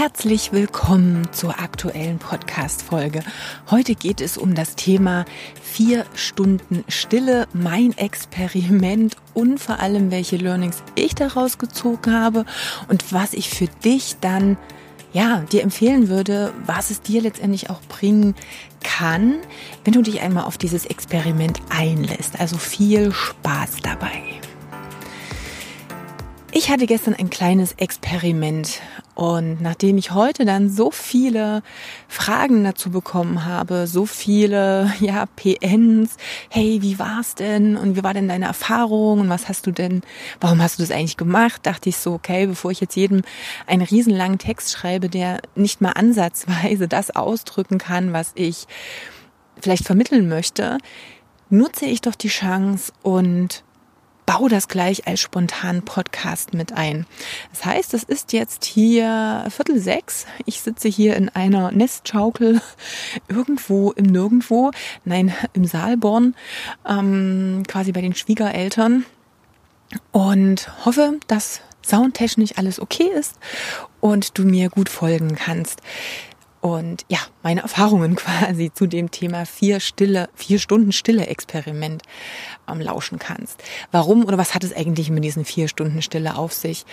Herzlich willkommen zur aktuellen Podcast-Folge. Heute geht es um das Thema vier Stunden Stille, mein Experiment und vor allem, welche Learnings ich daraus gezogen habe und was ich für dich dann ja, dir empfehlen würde, was es dir letztendlich auch bringen kann, wenn du dich einmal auf dieses Experiment einlässt. Also viel Spaß dabei. Ich hatte gestern ein kleines Experiment. Und nachdem ich heute dann so viele Fragen dazu bekommen habe, so viele ja PNs, hey, wie war's denn? Und wie war denn deine Erfahrung? Und was hast du denn, warum hast du das eigentlich gemacht? Dachte ich so, okay, bevor ich jetzt jedem einen riesenlangen Text schreibe, der nicht mal ansatzweise das ausdrücken kann, was ich vielleicht vermitteln möchte, nutze ich doch die Chance und baue das gleich als spontan Podcast mit ein. Das heißt, es ist jetzt hier Viertel sechs. Ich sitze hier in einer Nestschaukel irgendwo im Nirgendwo, nein, im Saalborn, ähm, quasi bei den Schwiegereltern und hoffe, dass soundtechnisch alles okay ist und du mir gut folgen kannst und ja, meine Erfahrungen quasi zu dem Thema vier Stille, vier Stunden Stille Experiment ähm, lauschen kannst. Warum oder was hat es eigentlich mit diesen vier Stunden Stille auf sich?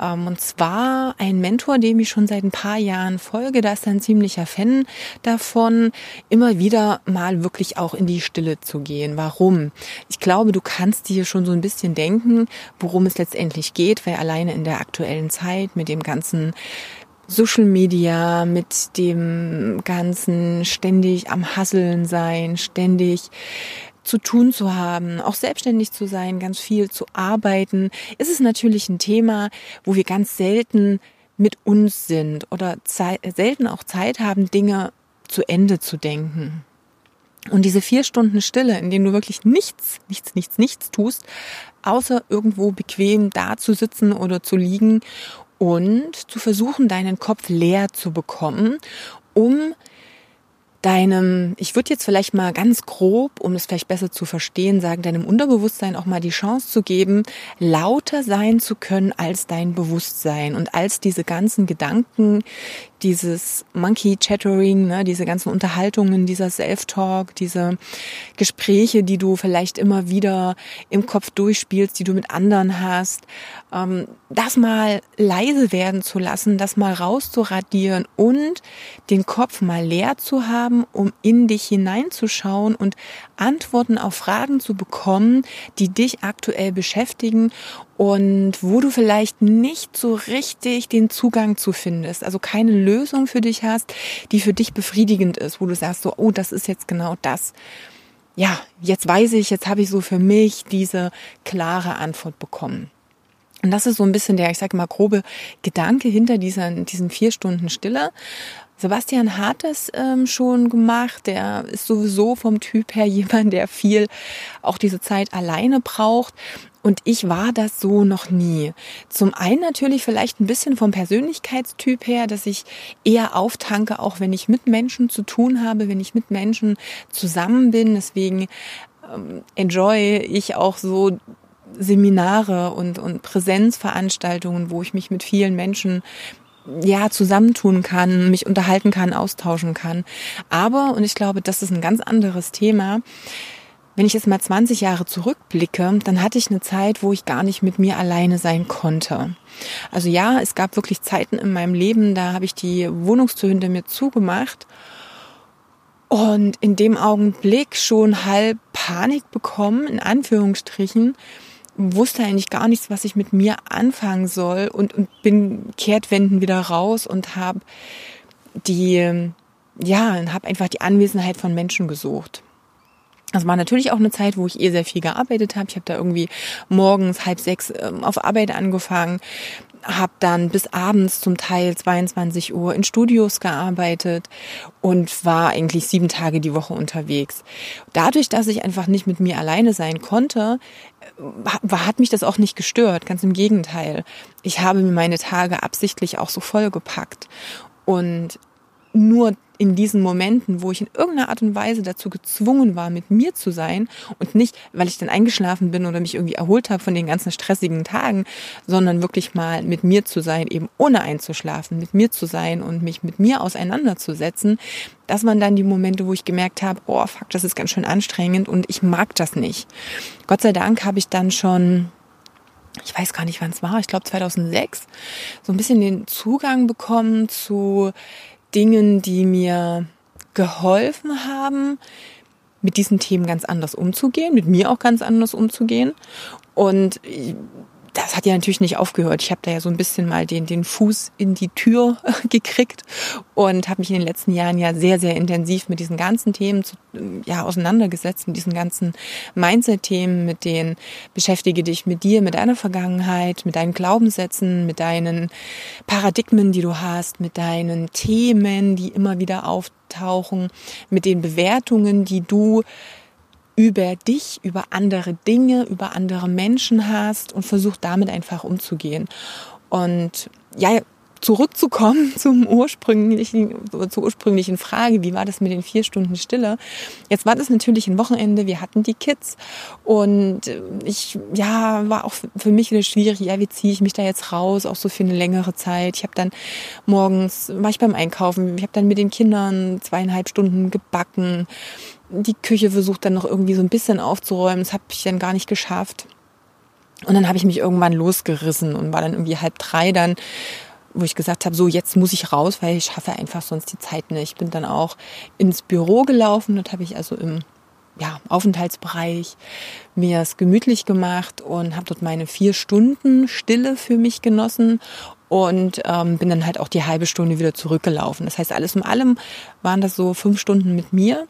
Ähm, und zwar ein Mentor, dem ich schon seit ein paar Jahren folge, da ist ein ziemlicher Fan davon, immer wieder mal wirklich auch in die Stille zu gehen. Warum? Ich glaube, du kannst dir schon so ein bisschen denken, worum es letztendlich geht, weil alleine in der aktuellen Zeit mit dem ganzen Social Media, mit dem ganzen ständig am Hasseln sein, ständig zu tun zu haben, auch selbstständig zu sein, ganz viel zu arbeiten, ist es natürlich ein Thema, wo wir ganz selten mit uns sind oder selten auch Zeit haben, Dinge zu Ende zu denken. Und diese vier Stunden Stille, in denen du wirklich nichts, nichts, nichts, nichts tust, außer irgendwo bequem da zu sitzen oder zu liegen und zu versuchen, deinen Kopf leer zu bekommen, um deinem, ich würde jetzt vielleicht mal ganz grob, um es vielleicht besser zu verstehen, sagen, deinem Unterbewusstsein auch mal die Chance zu geben, lauter sein zu können als dein Bewusstsein und als diese ganzen Gedanken, dieses Monkey Chattering, ne, diese ganzen Unterhaltungen, dieser Self-Talk, diese Gespräche, die du vielleicht immer wieder im Kopf durchspielst, die du mit anderen hast, ähm, das mal leise werden zu lassen, das mal rauszuradieren und den Kopf mal leer zu haben, um in dich hineinzuschauen und Antworten auf Fragen zu bekommen, die dich aktuell beschäftigen und wo du vielleicht nicht so richtig den Zugang zu findest, also keine Lösung für dich hast, die für dich befriedigend ist, wo du sagst so, oh, das ist jetzt genau das. Ja, jetzt weiß ich, jetzt habe ich so für mich diese klare Antwort bekommen. Und das ist so ein bisschen der, ich sage mal, grobe Gedanke hinter dieser, diesen vier Stunden Stille. Sebastian hat es ähm, schon gemacht. Der ist sowieso vom Typ her jemand, der viel auch diese Zeit alleine braucht. Und ich war das so noch nie. Zum einen natürlich vielleicht ein bisschen vom Persönlichkeitstyp her, dass ich eher auftanke, auch wenn ich mit Menschen zu tun habe, wenn ich mit Menschen zusammen bin. Deswegen ähm, enjoy ich auch so Seminare und, und Präsenzveranstaltungen, wo ich mich mit vielen Menschen ja, zusammentun kann, mich unterhalten kann, austauschen kann. Aber, und ich glaube, das ist ein ganz anderes Thema, wenn ich jetzt mal 20 Jahre zurückblicke, dann hatte ich eine Zeit, wo ich gar nicht mit mir alleine sein konnte. Also ja, es gab wirklich Zeiten in meinem Leben, da habe ich die Wohnungstür hinter mir zugemacht und in dem Augenblick schon halb Panik bekommen, in Anführungsstrichen, wusste eigentlich gar nichts, was ich mit mir anfangen soll und, und bin Kehrtwenden wieder raus und habe die, ja, habe einfach die Anwesenheit von Menschen gesucht. Das war natürlich auch eine Zeit, wo ich eh sehr viel gearbeitet habe. Ich habe da irgendwie morgens halb sechs ähm, auf Arbeit angefangen, habe dann bis abends zum Teil 22 Uhr in Studios gearbeitet und war eigentlich sieben Tage die Woche unterwegs. Dadurch, dass ich einfach nicht mit mir alleine sein konnte, hat mich das auch nicht gestört. Ganz im Gegenteil. Ich habe mir meine Tage absichtlich auch so vollgepackt. Und nur in diesen Momenten, wo ich in irgendeiner Art und Weise dazu gezwungen war, mit mir zu sein und nicht, weil ich dann eingeschlafen bin oder mich irgendwie erholt habe von den ganzen stressigen Tagen, sondern wirklich mal mit mir zu sein, eben ohne einzuschlafen, mit mir zu sein und mich mit mir auseinanderzusetzen, das waren dann die Momente, wo ich gemerkt habe, oh fuck, das ist ganz schön anstrengend und ich mag das nicht. Gott sei Dank habe ich dann schon ich weiß gar nicht, wann es war, ich glaube 2006, so ein bisschen den Zugang bekommen zu Dingen, die mir geholfen haben, mit diesen Themen ganz anders umzugehen, mit mir auch ganz anders umzugehen. Und das hat ja natürlich nicht aufgehört. Ich habe da ja so ein bisschen mal den, den Fuß in die Tür gekriegt und habe mich in den letzten Jahren ja sehr, sehr intensiv mit diesen ganzen Themen zu, ja, auseinandergesetzt, mit diesen ganzen Mindset-Themen, mit denen beschäftige dich mit dir, mit deiner Vergangenheit, mit deinen Glaubenssätzen, mit deinen Paradigmen, die du hast, mit deinen Themen, die immer wieder auftauchen, mit den Bewertungen, die du über dich, über andere Dinge, über andere Menschen hast und versuch damit einfach umzugehen. Und ja, zurückzukommen zum ursprünglichen, zur ursprünglichen Frage, wie war das mit den vier Stunden Stille? Jetzt war das natürlich ein Wochenende, wir hatten die Kids und ich, ja, war auch für mich wieder schwierig, ja, wie ziehe ich mich da jetzt raus, auch so für eine längere Zeit. Ich habe dann morgens, war ich beim Einkaufen, ich habe dann mit den Kindern zweieinhalb Stunden gebacken, die Küche versucht dann noch irgendwie so ein bisschen aufzuräumen. Das habe ich dann gar nicht geschafft. Und dann habe ich mich irgendwann losgerissen und war dann irgendwie halb drei dann, wo ich gesagt habe, so jetzt muss ich raus, weil ich schaffe einfach sonst die Zeit nicht. Ich bin dann auch ins Büro gelaufen. Dort habe ich also im ja, Aufenthaltsbereich mir es gemütlich gemacht und habe dort meine vier Stunden Stille für mich genossen und ähm, bin dann halt auch die halbe Stunde wieder zurückgelaufen. Das heißt, alles in allem waren das so fünf Stunden mit mir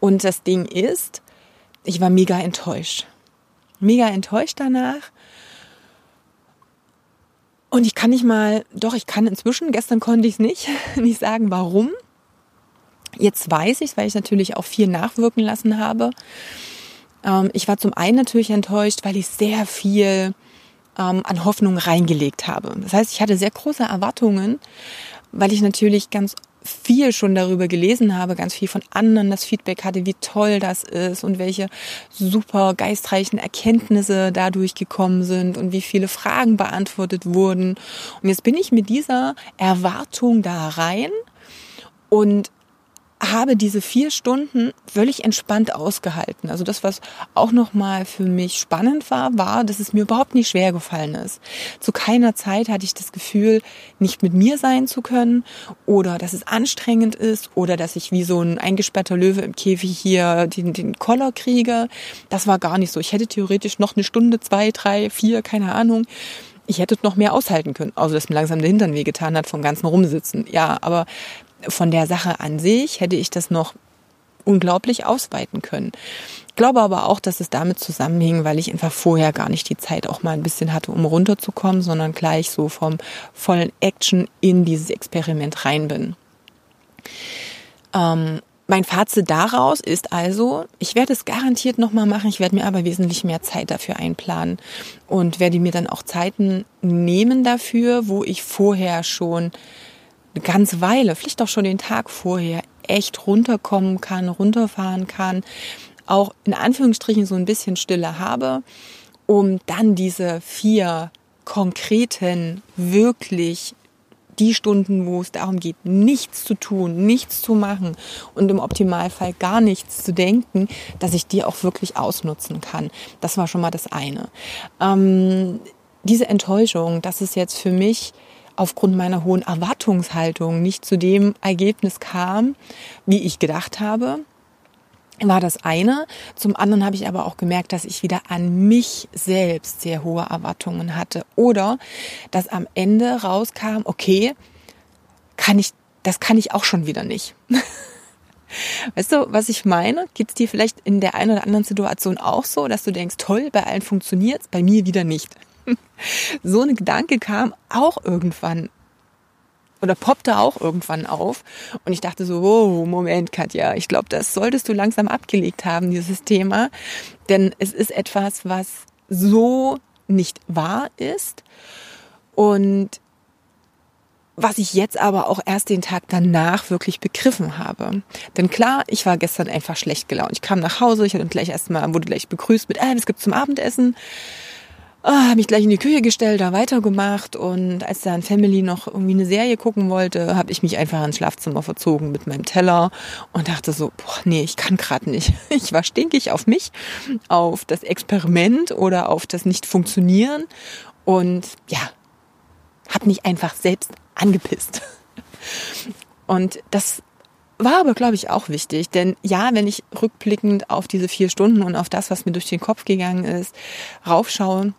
und das Ding ist, ich war mega enttäuscht. Mega enttäuscht danach. Und ich kann nicht mal, doch, ich kann inzwischen, gestern konnte ich es nicht, nicht sagen, warum. Jetzt weiß ich es, weil ich natürlich auch viel nachwirken lassen habe. Ähm, ich war zum einen natürlich enttäuscht, weil ich sehr viel ähm, an Hoffnung reingelegt habe. Das heißt, ich hatte sehr große Erwartungen, weil ich natürlich ganz viel schon darüber gelesen habe, ganz viel von anderen das Feedback hatte, wie toll das ist und welche super geistreichen Erkenntnisse dadurch gekommen sind und wie viele Fragen beantwortet wurden. Und jetzt bin ich mit dieser Erwartung da rein und habe diese vier Stunden völlig entspannt ausgehalten. Also das, was auch nochmal für mich spannend war, war, dass es mir überhaupt nicht schwer gefallen ist. Zu keiner Zeit hatte ich das Gefühl, nicht mit mir sein zu können oder dass es anstrengend ist oder dass ich wie so ein eingesperrter Löwe im Käfig hier den, den Koller kriege. Das war gar nicht so. Ich hätte theoretisch noch eine Stunde, zwei, drei, vier, keine Ahnung, ich hätte noch mehr aushalten können, außer dass mir langsam der Hintern wehgetan hat vom ganzen Rumsitzen. Ja, aber von der Sache an sich hätte ich das noch unglaublich ausweiten können. Ich glaube aber auch, dass es damit zusammenhing, weil ich einfach vorher gar nicht die Zeit auch mal ein bisschen hatte, um runterzukommen, sondern gleich so vom vollen Action in dieses Experiment rein bin. Ähm, mein Fazit daraus ist also, ich werde es garantiert nochmal machen, ich werde mir aber wesentlich mehr Zeit dafür einplanen und werde mir dann auch Zeiten nehmen dafür, wo ich vorher schon eine ganze Weile, vielleicht auch schon den Tag vorher, echt runterkommen kann, runterfahren kann, auch in Anführungsstrichen so ein bisschen Stille habe, um dann diese vier konkreten, wirklich die Stunden, wo es darum geht, nichts zu tun, nichts zu machen und im Optimalfall gar nichts zu denken, dass ich die auch wirklich ausnutzen kann. Das war schon mal das eine. Ähm, diese Enttäuschung, das ist jetzt für mich aufgrund meiner hohen Erwartungshaltung nicht zu dem Ergebnis kam, wie ich gedacht habe, war das eine. Zum anderen habe ich aber auch gemerkt, dass ich wieder an mich selbst sehr hohe Erwartungen hatte. Oder dass am Ende rauskam, okay, kann ich, das kann ich auch schon wieder nicht. Weißt du, was ich meine? Geht es dir vielleicht in der einen oder anderen Situation auch so, dass du denkst, toll, bei allen funktioniert's, bei mir wieder nicht? so ein Gedanke kam auch irgendwann oder poppte auch irgendwann auf. Und ich dachte so, oh, Moment, Katja, ich glaube, das solltest du langsam abgelegt haben, dieses Thema. Denn es ist etwas, was so nicht wahr ist. Und was ich jetzt aber auch erst den Tag danach wirklich begriffen habe. Denn klar, ich war gestern einfach schlecht gelaunt. Ich kam nach Hause, ich hatte gleich erstmal, wurde gleich begrüßt mit, ah, was gibt's zum Abendessen? Ah, habe mich gleich in die Küche gestellt, da weitergemacht und als dann Family noch irgendwie eine Serie gucken wollte, habe ich mich einfach ins Schlafzimmer verzogen mit meinem Teller und dachte so, boah, nee, ich kann gerade nicht. Ich war stinkig auf mich, auf das Experiment oder auf das Nicht-Funktionieren und ja, habe mich einfach selbst angepisst. Und das war aber, glaube ich, auch wichtig. Denn ja, wenn ich rückblickend auf diese vier Stunden und auf das, was mir durch den Kopf gegangen ist, raufschaue,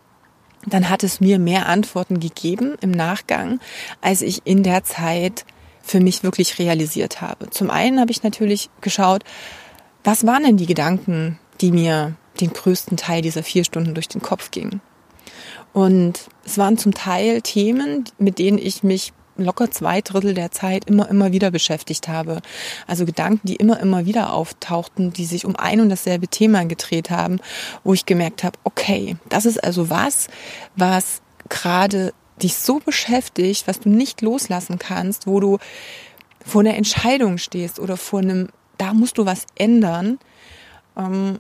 dann hat es mir mehr Antworten gegeben im Nachgang, als ich in der Zeit für mich wirklich realisiert habe. Zum einen habe ich natürlich geschaut, was waren denn die Gedanken, die mir den größten Teil dieser vier Stunden durch den Kopf gingen. Und es waren zum Teil Themen, mit denen ich mich locker zwei Drittel der Zeit immer, immer wieder beschäftigt habe. Also Gedanken, die immer, immer wieder auftauchten, die sich um ein und dasselbe Thema gedreht haben, wo ich gemerkt habe, okay, das ist also was, was gerade dich so beschäftigt, was du nicht loslassen kannst, wo du vor einer Entscheidung stehst oder vor einem, da musst du was ändern. Ähm,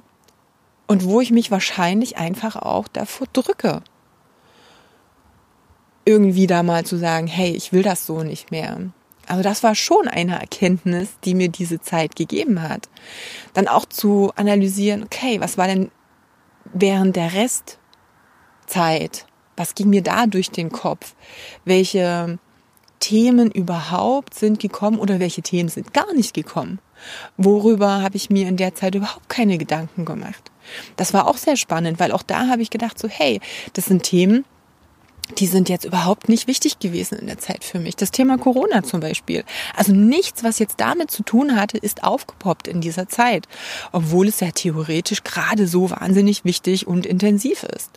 und wo ich mich wahrscheinlich einfach auch davor drücke irgendwie da mal zu sagen, hey, ich will das so nicht mehr. Also das war schon eine Erkenntnis, die mir diese Zeit gegeben hat. Dann auch zu analysieren, okay, was war denn während der Restzeit? Was ging mir da durch den Kopf? Welche Themen überhaupt sind gekommen oder welche Themen sind gar nicht gekommen? Worüber habe ich mir in der Zeit überhaupt keine Gedanken gemacht? Das war auch sehr spannend, weil auch da habe ich gedacht, so hey, das sind Themen, die sind jetzt überhaupt nicht wichtig gewesen in der Zeit für mich. Das Thema Corona zum Beispiel. Also nichts, was jetzt damit zu tun hatte, ist aufgepoppt in dieser Zeit, obwohl es ja theoretisch gerade so wahnsinnig wichtig und intensiv ist.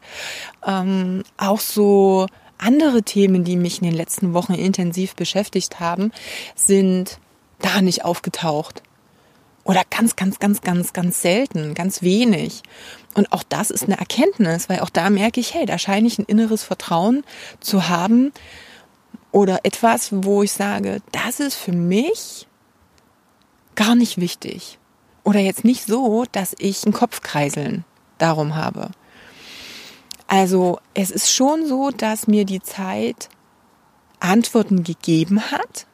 Ähm, auch so andere Themen, die mich in den letzten Wochen intensiv beschäftigt haben, sind da nicht aufgetaucht. Oder ganz, ganz, ganz, ganz, ganz selten, ganz wenig. Und auch das ist eine Erkenntnis, weil auch da merke ich, hey, da scheine ich ein inneres Vertrauen zu haben oder etwas, wo ich sage, das ist für mich gar nicht wichtig. Oder jetzt nicht so, dass ich ein Kopfkreiseln darum habe. Also es ist schon so, dass mir die Zeit Antworten gegeben hat,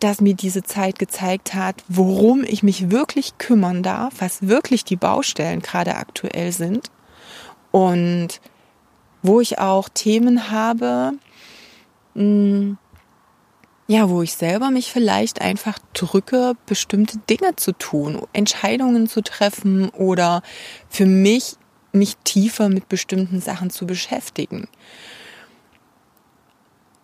dass mir diese Zeit gezeigt hat, worum ich mich wirklich kümmern darf, was wirklich die Baustellen gerade aktuell sind und wo ich auch Themen habe, hm, ja, wo ich selber mich vielleicht einfach drücke, bestimmte Dinge zu tun, Entscheidungen zu treffen oder für mich mich tiefer mit bestimmten Sachen zu beschäftigen.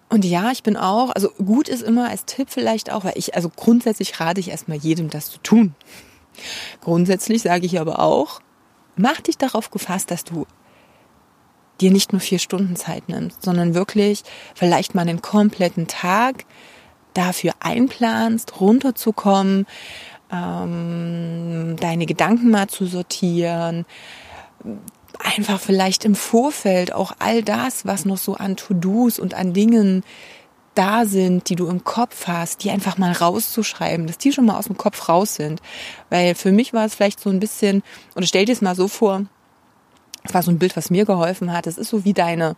Und ja, ich bin auch, also gut ist immer als Tipp vielleicht auch, weil ich, also grundsätzlich rate ich erstmal jedem, das zu tun. Grundsätzlich sage ich aber auch, mach dich darauf gefasst, dass du dir nicht nur vier Stunden Zeit nimmst, sondern wirklich vielleicht mal einen kompletten Tag dafür einplanst, runterzukommen, ähm, deine Gedanken mal zu sortieren, einfach vielleicht im Vorfeld auch all das, was noch so an To-Dos und an Dingen da sind, die du im Kopf hast, die einfach mal rauszuschreiben, dass die schon mal aus dem Kopf raus sind. Weil für mich war es vielleicht so ein bisschen, oder stell dir es mal so vor, es war so ein Bild, was mir geholfen hat. Es ist so wie deine,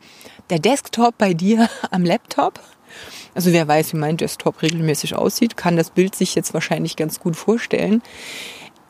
der Desktop bei dir am Laptop. Also wer weiß, wie mein Desktop regelmäßig aussieht, kann das Bild sich jetzt wahrscheinlich ganz gut vorstellen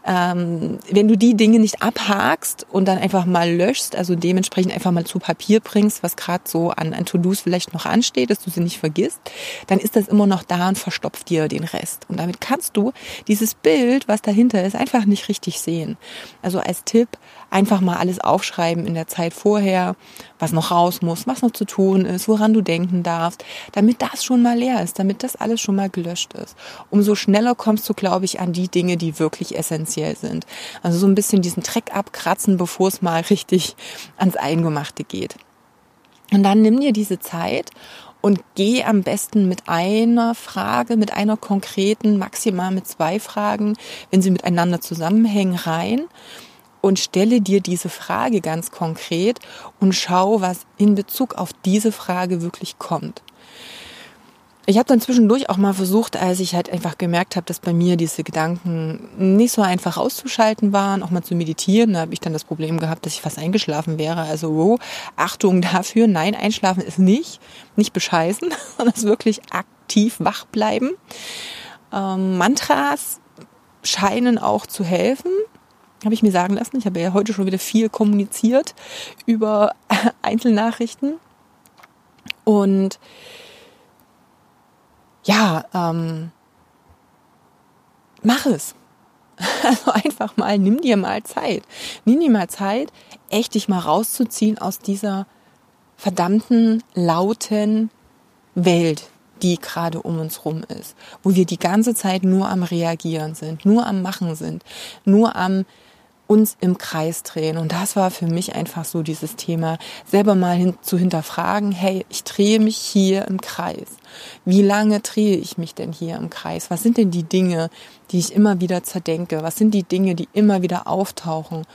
ähm, wenn du die Dinge nicht abhakst und dann einfach mal löschst, also dementsprechend einfach mal zu Papier bringst, was gerade so an, an To-Dos vielleicht noch ansteht, dass du sie nicht vergisst, dann ist das immer noch da und verstopft dir den Rest. Und damit kannst du dieses Bild, was dahinter ist, einfach nicht richtig sehen. Also als Tipp, einfach mal alles aufschreiben in der Zeit vorher, was noch raus muss, was noch zu tun ist, woran du denken darfst, damit das schon mal leer ist, damit das alles schon mal gelöscht ist. Umso schneller kommst du, glaube ich, an die Dinge, die wirklich essentiell sind. Also so ein bisschen diesen Dreck abkratzen, bevor es mal richtig ans Eingemachte geht. Und dann nimm dir diese Zeit und geh am besten mit einer Frage, mit einer konkreten, maximal mit zwei Fragen, wenn sie miteinander zusammenhängen, rein und stelle dir diese Frage ganz konkret und schau, was in Bezug auf diese Frage wirklich kommt. Ich habe dann zwischendurch auch mal versucht, als ich halt einfach gemerkt habe, dass bei mir diese Gedanken nicht so einfach auszuschalten waren, auch mal zu meditieren. Da habe ich dann das Problem gehabt, dass ich fast eingeschlafen wäre. Also oh, Achtung dafür, nein, einschlafen ist nicht, nicht bescheißen, sondern wirklich aktiv wach bleiben. Ähm, Mantras scheinen auch zu helfen, habe ich mir sagen lassen. Ich habe ja heute schon wieder viel kommuniziert über Einzelnachrichten und ja, ähm, mach es. Also einfach mal, nimm dir mal Zeit. Nimm dir mal Zeit, echt dich mal rauszuziehen aus dieser verdammten, lauten Welt, die gerade um uns rum ist, wo wir die ganze Zeit nur am Reagieren sind, nur am Machen sind, nur am uns im Kreis drehen. Und das war für mich einfach so dieses Thema, selber mal hin, zu hinterfragen, hey, ich drehe mich hier im Kreis. Wie lange drehe ich mich denn hier im Kreis? Was sind denn die Dinge, die ich immer wieder zerdenke? Was sind die Dinge, die immer wieder auftauchen?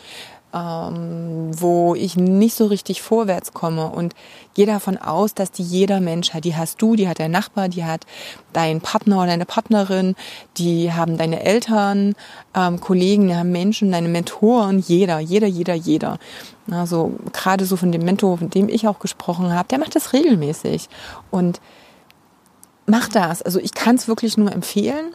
Ähm, wo ich nicht so richtig vorwärts komme und gehe davon aus, dass die jeder Mensch hat. Die hast du, die hat dein Nachbar, die hat dein Partner oder deine Partnerin, die haben deine Eltern, ähm, Kollegen, die haben Menschen, deine Mentoren, jeder, jeder, jeder, jeder. Also gerade so von dem Mentor, von dem ich auch gesprochen habe, der macht das regelmäßig und mach das. Also ich kann es wirklich nur empfehlen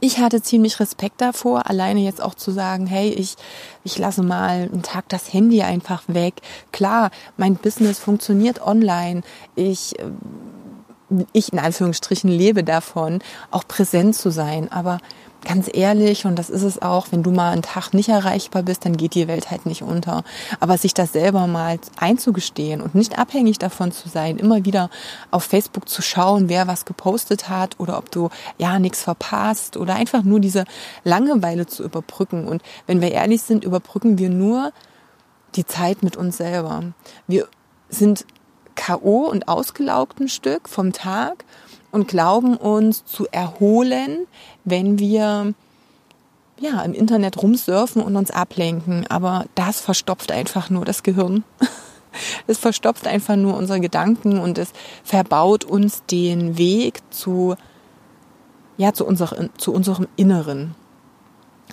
ich hatte ziemlich Respekt davor, alleine jetzt auch zu sagen, hey, ich, ich lasse mal einen Tag das Handy einfach weg. Klar, mein Business funktioniert online. Ich, äh, ich in Anführungsstrichen lebe davon, auch präsent zu sein. Aber ganz ehrlich, und das ist es auch, wenn du mal einen Tag nicht erreichbar bist, dann geht die Welt halt nicht unter. Aber sich das selber mal einzugestehen und nicht abhängig davon zu sein, immer wieder auf Facebook zu schauen, wer was gepostet hat oder ob du ja nichts verpasst oder einfach nur diese Langeweile zu überbrücken. Und wenn wir ehrlich sind, überbrücken wir nur die Zeit mit uns selber. Wir sind K.O. und ausgelaugt ein Stück vom Tag und glauben uns zu erholen, wenn wir ja, im Internet rumsurfen und uns ablenken. Aber das verstopft einfach nur das Gehirn. Es verstopft einfach nur unsere Gedanken und es verbaut uns den Weg zu, ja, zu, unser, zu unserem Inneren,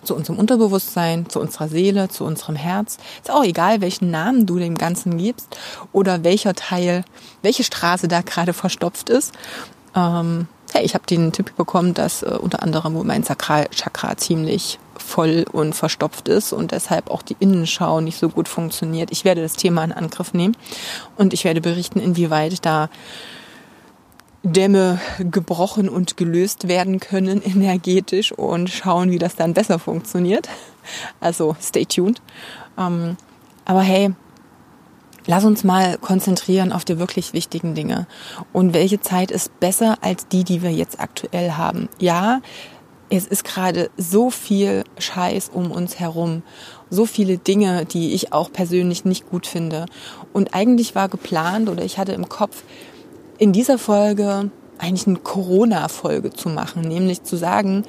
zu unserem Unterbewusstsein, zu unserer Seele, zu unserem Herz. Ist auch egal, welchen Namen du dem Ganzen gibst oder welcher Teil, welche Straße da gerade verstopft ist. Ähm, hey, ich habe den Tipp bekommen, dass äh, unter anderem mein Sakralchakra ziemlich voll und verstopft ist und deshalb auch die Innenschau nicht so gut funktioniert. Ich werde das Thema in Angriff nehmen und ich werde berichten, inwieweit da Dämme gebrochen und gelöst werden können energetisch und schauen, wie das dann besser funktioniert. Also stay tuned. Ähm, aber hey, lass uns mal konzentrieren auf die wirklich wichtigen Dinge. Und welche Zeit ist besser als die, die wir jetzt aktuell haben? Ja, es ist gerade so viel Scheiß um uns herum. So viele Dinge, die ich auch persönlich nicht gut finde. Und eigentlich war geplant oder ich hatte im Kopf, in dieser Folge eigentlich eine Corona-Folge zu machen, nämlich zu sagen,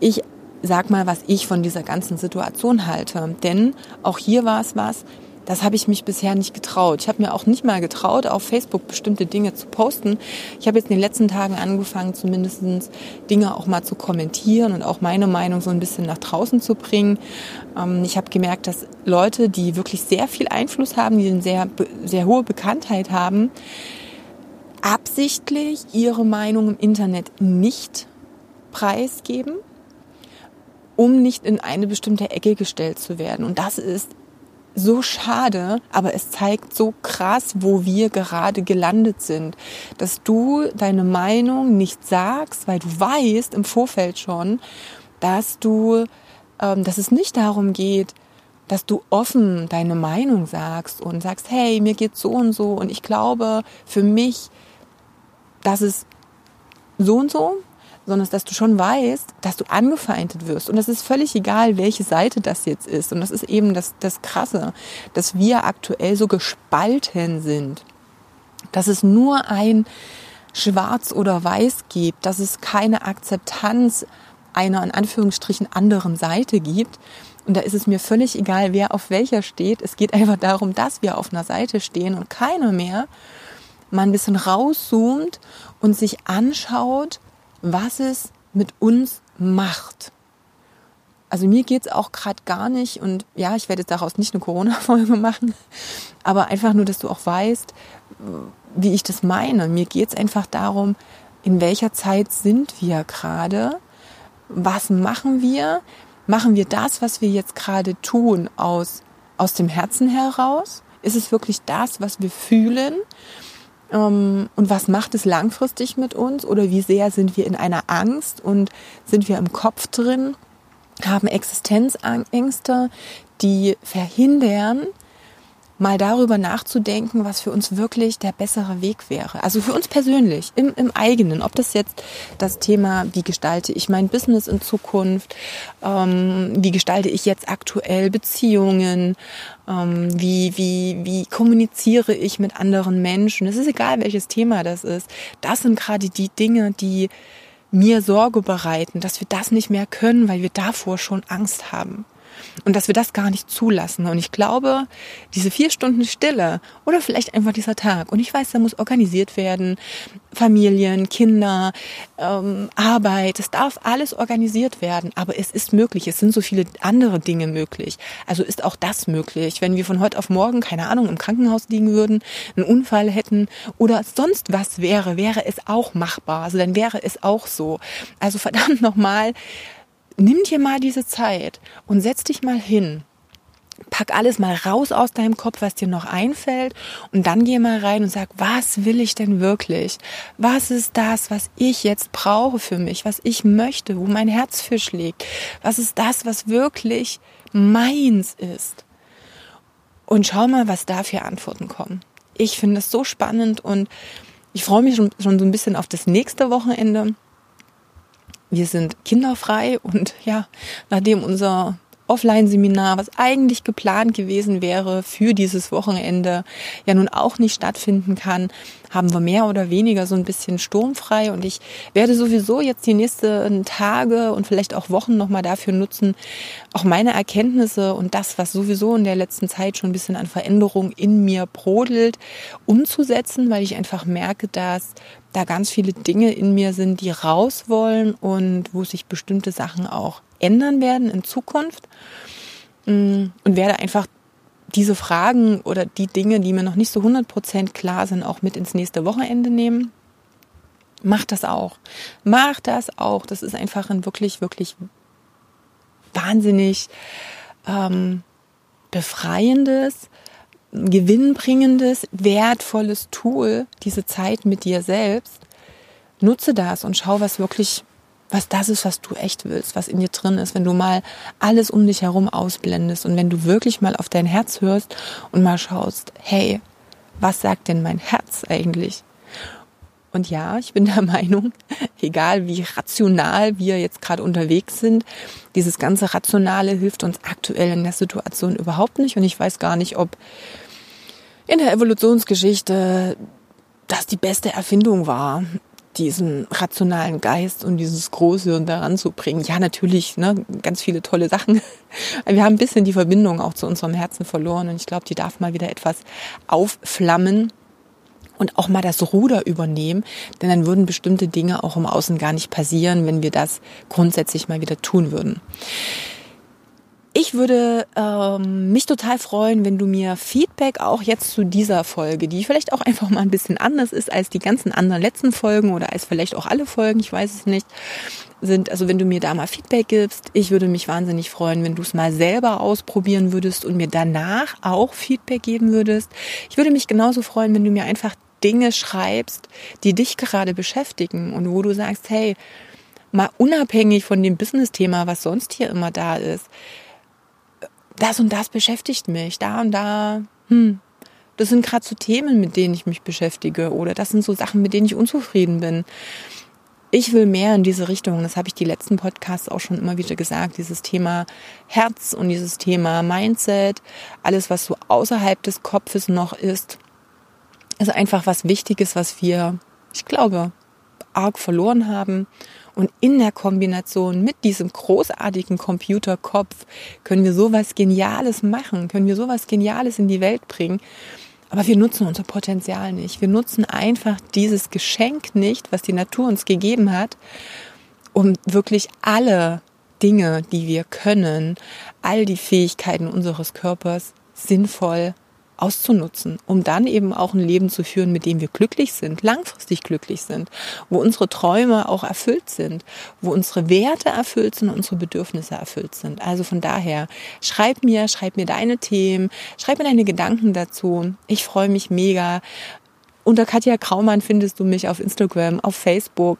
ich sag mal, was ich von dieser ganzen Situation halte. Denn auch hier war es was, das habe ich mich bisher nicht getraut. Ich habe mir auch nicht mal getraut, auf Facebook bestimmte Dinge zu posten. Ich habe jetzt in den letzten Tagen angefangen, zumindest Dinge auch mal zu kommentieren und auch meine Meinung so ein bisschen nach draußen zu bringen. Ähm, ich habe gemerkt, dass Leute, die wirklich sehr viel Einfluss haben, die eine sehr, sehr hohe Bekanntheit haben, absichtlich ihre Meinung im Internet nicht preisgeben, um nicht in eine bestimmte Ecke gestellt zu werden. Und das ist so schade, aber es zeigt so krass, wo wir gerade gelandet sind, dass du deine Meinung nicht sagst, weil du weißt im Vorfeld schon, dass du, ähm, dass es nicht darum geht, dass du offen deine Meinung sagst und sagst, hey, mir geht's so und so und ich glaube für mich, dass es so und so sondern dass du schon weißt, dass du angefeindet wirst. Und es ist völlig egal, welche Seite das jetzt ist. Und das ist eben das, das Krasse, dass wir aktuell so gespalten sind. dass es nur ein Schwarz oder Weiß gibt, dass es keine Akzeptanz einer in Anführungsstrichen anderen Seite gibt. Und da ist es mir völlig egal, wer auf welcher steht. Es geht einfach darum, dass wir auf einer Seite stehen und keiner mehr mal ein bisschen rauszoomt und sich anschaut, was es mit uns macht. Also mir geht's auch gerade gar nicht und ja, ich werde daraus nicht eine Corona-Folge machen, aber einfach nur, dass du auch weißt, wie ich das meine. Mir geht's einfach darum, in welcher Zeit sind wir gerade, was machen wir, machen wir das, was wir jetzt gerade tun, aus, aus dem Herzen heraus? Ist es wirklich das, was wir fühlen? Ähm, und was macht es langfristig mit uns? Oder wie sehr sind wir in einer Angst und sind wir im Kopf drin, haben Existenzängste, die verhindern, mal darüber nachzudenken, was für uns wirklich der bessere Weg wäre. Also für uns persönlich, im, im eigenen. Ob das jetzt das Thema, wie gestalte ich mein Business in Zukunft, ähm, wie gestalte ich jetzt aktuell Beziehungen, ähm, wie, wie, wie kommuniziere ich mit anderen Menschen. Es ist egal, welches Thema das ist. Das sind gerade die Dinge, die mir Sorge bereiten, dass wir das nicht mehr können, weil wir davor schon Angst haben und dass wir das gar nicht zulassen. Und ich glaube, diese vier Stunden Stille oder vielleicht einfach dieser Tag, und ich weiß, da muss organisiert werden, Familien, Kinder, ähm, Arbeit, es darf alles organisiert werden, aber es ist möglich, es sind so viele andere Dinge möglich. Also ist auch das möglich, wenn wir von heute auf morgen, keine Ahnung, im Krankenhaus liegen würden, einen Unfall hätten oder sonst was wäre, wäre es auch machbar. Also dann wäre es auch so. Also verdammt nochmal, nimm dir mal diese Zeit und setz dich mal hin. Pack alles mal raus aus deinem Kopf, was dir noch einfällt und dann geh mal rein und sag, was will ich denn wirklich? Was ist das, was ich jetzt brauche für mich, was ich möchte, wo mein Herz für schlägt? Was ist das, was wirklich meins ist? Und schau mal, was da für Antworten kommen. Ich finde das so spannend und ich freue mich schon, schon so ein bisschen auf das nächste Wochenende wir sind kinderfrei und ja, nachdem unser Offline-Seminar, was eigentlich geplant gewesen wäre für dieses Wochenende, ja nun auch nicht stattfinden kann, haben wir mehr oder weniger so ein bisschen sturmfrei. Und ich werde sowieso jetzt die nächsten Tage und vielleicht auch Wochen nochmal dafür nutzen, auch meine Erkenntnisse und das, was sowieso in der letzten Zeit schon ein bisschen an Veränderung in mir brodelt, umzusetzen, weil ich einfach merke, dass da ganz viele Dinge in mir sind, die raus wollen und wo sich bestimmte Sachen auch ändern werden in Zukunft mm, und werde einfach diese Fragen oder die Dinge, die mir noch nicht so 100% klar sind, auch mit ins nächste Wochenende nehmen. Mach das auch. Mach das auch. Das ist einfach ein wirklich, wirklich wahnsinnig ähm, befreiendes, gewinnbringendes, wertvolles Tool, diese Zeit mit dir selbst. Nutze das und schau, was wirklich was das ist, was du echt willst, was in dir drin ist, wenn du mal alles um dich herum ausblendest und wenn du wirklich mal auf dein Herz hörst und mal schaust, hey, was sagt denn mein Herz eigentlich? Und ja, ich bin der Meinung, egal wie rational wir jetzt gerade unterwegs sind, dieses ganze Rationale hilft uns aktuell in der Situation überhaupt nicht. Und ich weiß gar nicht, ob in der Evolutionsgeschichte das die beste Erfindung war diesen rationalen Geist und dieses Große daran zu bringen. Ja, natürlich, ne, ganz viele tolle Sachen. Wir haben ein bisschen die Verbindung auch zu unserem Herzen verloren und ich glaube, die darf mal wieder etwas aufflammen und auch mal das Ruder übernehmen, denn dann würden bestimmte Dinge auch im Außen gar nicht passieren, wenn wir das grundsätzlich mal wieder tun würden. Ich würde ähm, mich total freuen, wenn du mir Feedback auch jetzt zu dieser Folge, die vielleicht auch einfach mal ein bisschen anders ist als die ganzen anderen letzten Folgen oder als vielleicht auch alle Folgen, ich weiß es nicht, sind. Also wenn du mir da mal Feedback gibst, ich würde mich wahnsinnig freuen, wenn du es mal selber ausprobieren würdest und mir danach auch Feedback geben würdest. Ich würde mich genauso freuen, wenn du mir einfach Dinge schreibst, die dich gerade beschäftigen und wo du sagst, hey, mal unabhängig von dem Business-Thema, was sonst hier immer da ist, das und das beschäftigt mich, da und da, hm, das sind gerade so Themen, mit denen ich mich beschäftige oder das sind so Sachen, mit denen ich unzufrieden bin. Ich will mehr in diese Richtung, das habe ich die letzten Podcasts auch schon immer wieder gesagt, dieses Thema Herz und dieses Thema Mindset, alles, was so außerhalb des Kopfes noch ist, ist einfach was Wichtiges, was wir, ich glaube, arg verloren haben. Und in der Kombination mit diesem großartigen Computerkopf können wir sowas Geniales machen, können wir sowas Geniales in die Welt bringen. Aber wir nutzen unser Potenzial nicht. Wir nutzen einfach dieses Geschenk nicht, was die Natur uns gegeben hat, um wirklich alle Dinge, die wir können, all die Fähigkeiten unseres Körpers sinnvoll auszunutzen, um dann eben auch ein Leben zu führen, mit dem wir glücklich sind, langfristig glücklich sind, wo unsere Träume auch erfüllt sind, wo unsere Werte erfüllt sind, unsere Bedürfnisse erfüllt sind. Also von daher, schreib mir, schreib mir deine Themen, schreib mir deine Gedanken dazu. Ich freue mich mega. Unter Katja Kraumann findest du mich auf Instagram, auf Facebook.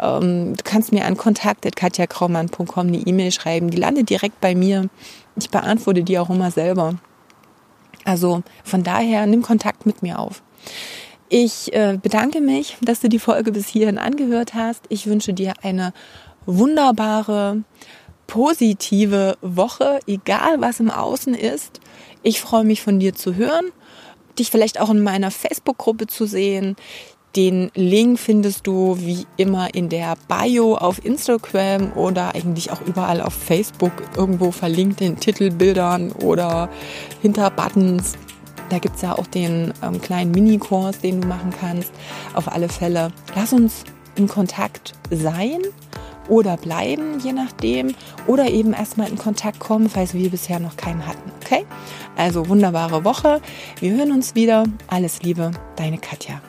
Ähm, du kannst mir an kontakt.katjakraumann.com eine E-Mail schreiben. Die landet direkt bei mir. Ich beantworte die auch immer selber. Also von daher nimm Kontakt mit mir auf. Ich äh, bedanke mich, dass du die Folge bis hierhin angehört hast. Ich wünsche dir eine wunderbare, positive Woche, egal was im Außen ist. Ich freue mich von dir zu hören, dich vielleicht auch in meiner Facebook-Gruppe zu sehen. Den Link findest du wie immer in der Bio auf Instagram oder eigentlich auch überall auf Facebook irgendwo verlinkt in Titelbildern oder hinter Buttons. Da gibt es ja auch den ähm, kleinen Minikurs, den du machen kannst. Auf alle Fälle, lass uns in Kontakt sein oder bleiben, je nachdem. Oder eben erstmal in Kontakt kommen, falls wir bisher noch keinen hatten. Okay? Also wunderbare Woche. Wir hören uns wieder. Alles Liebe, deine Katja.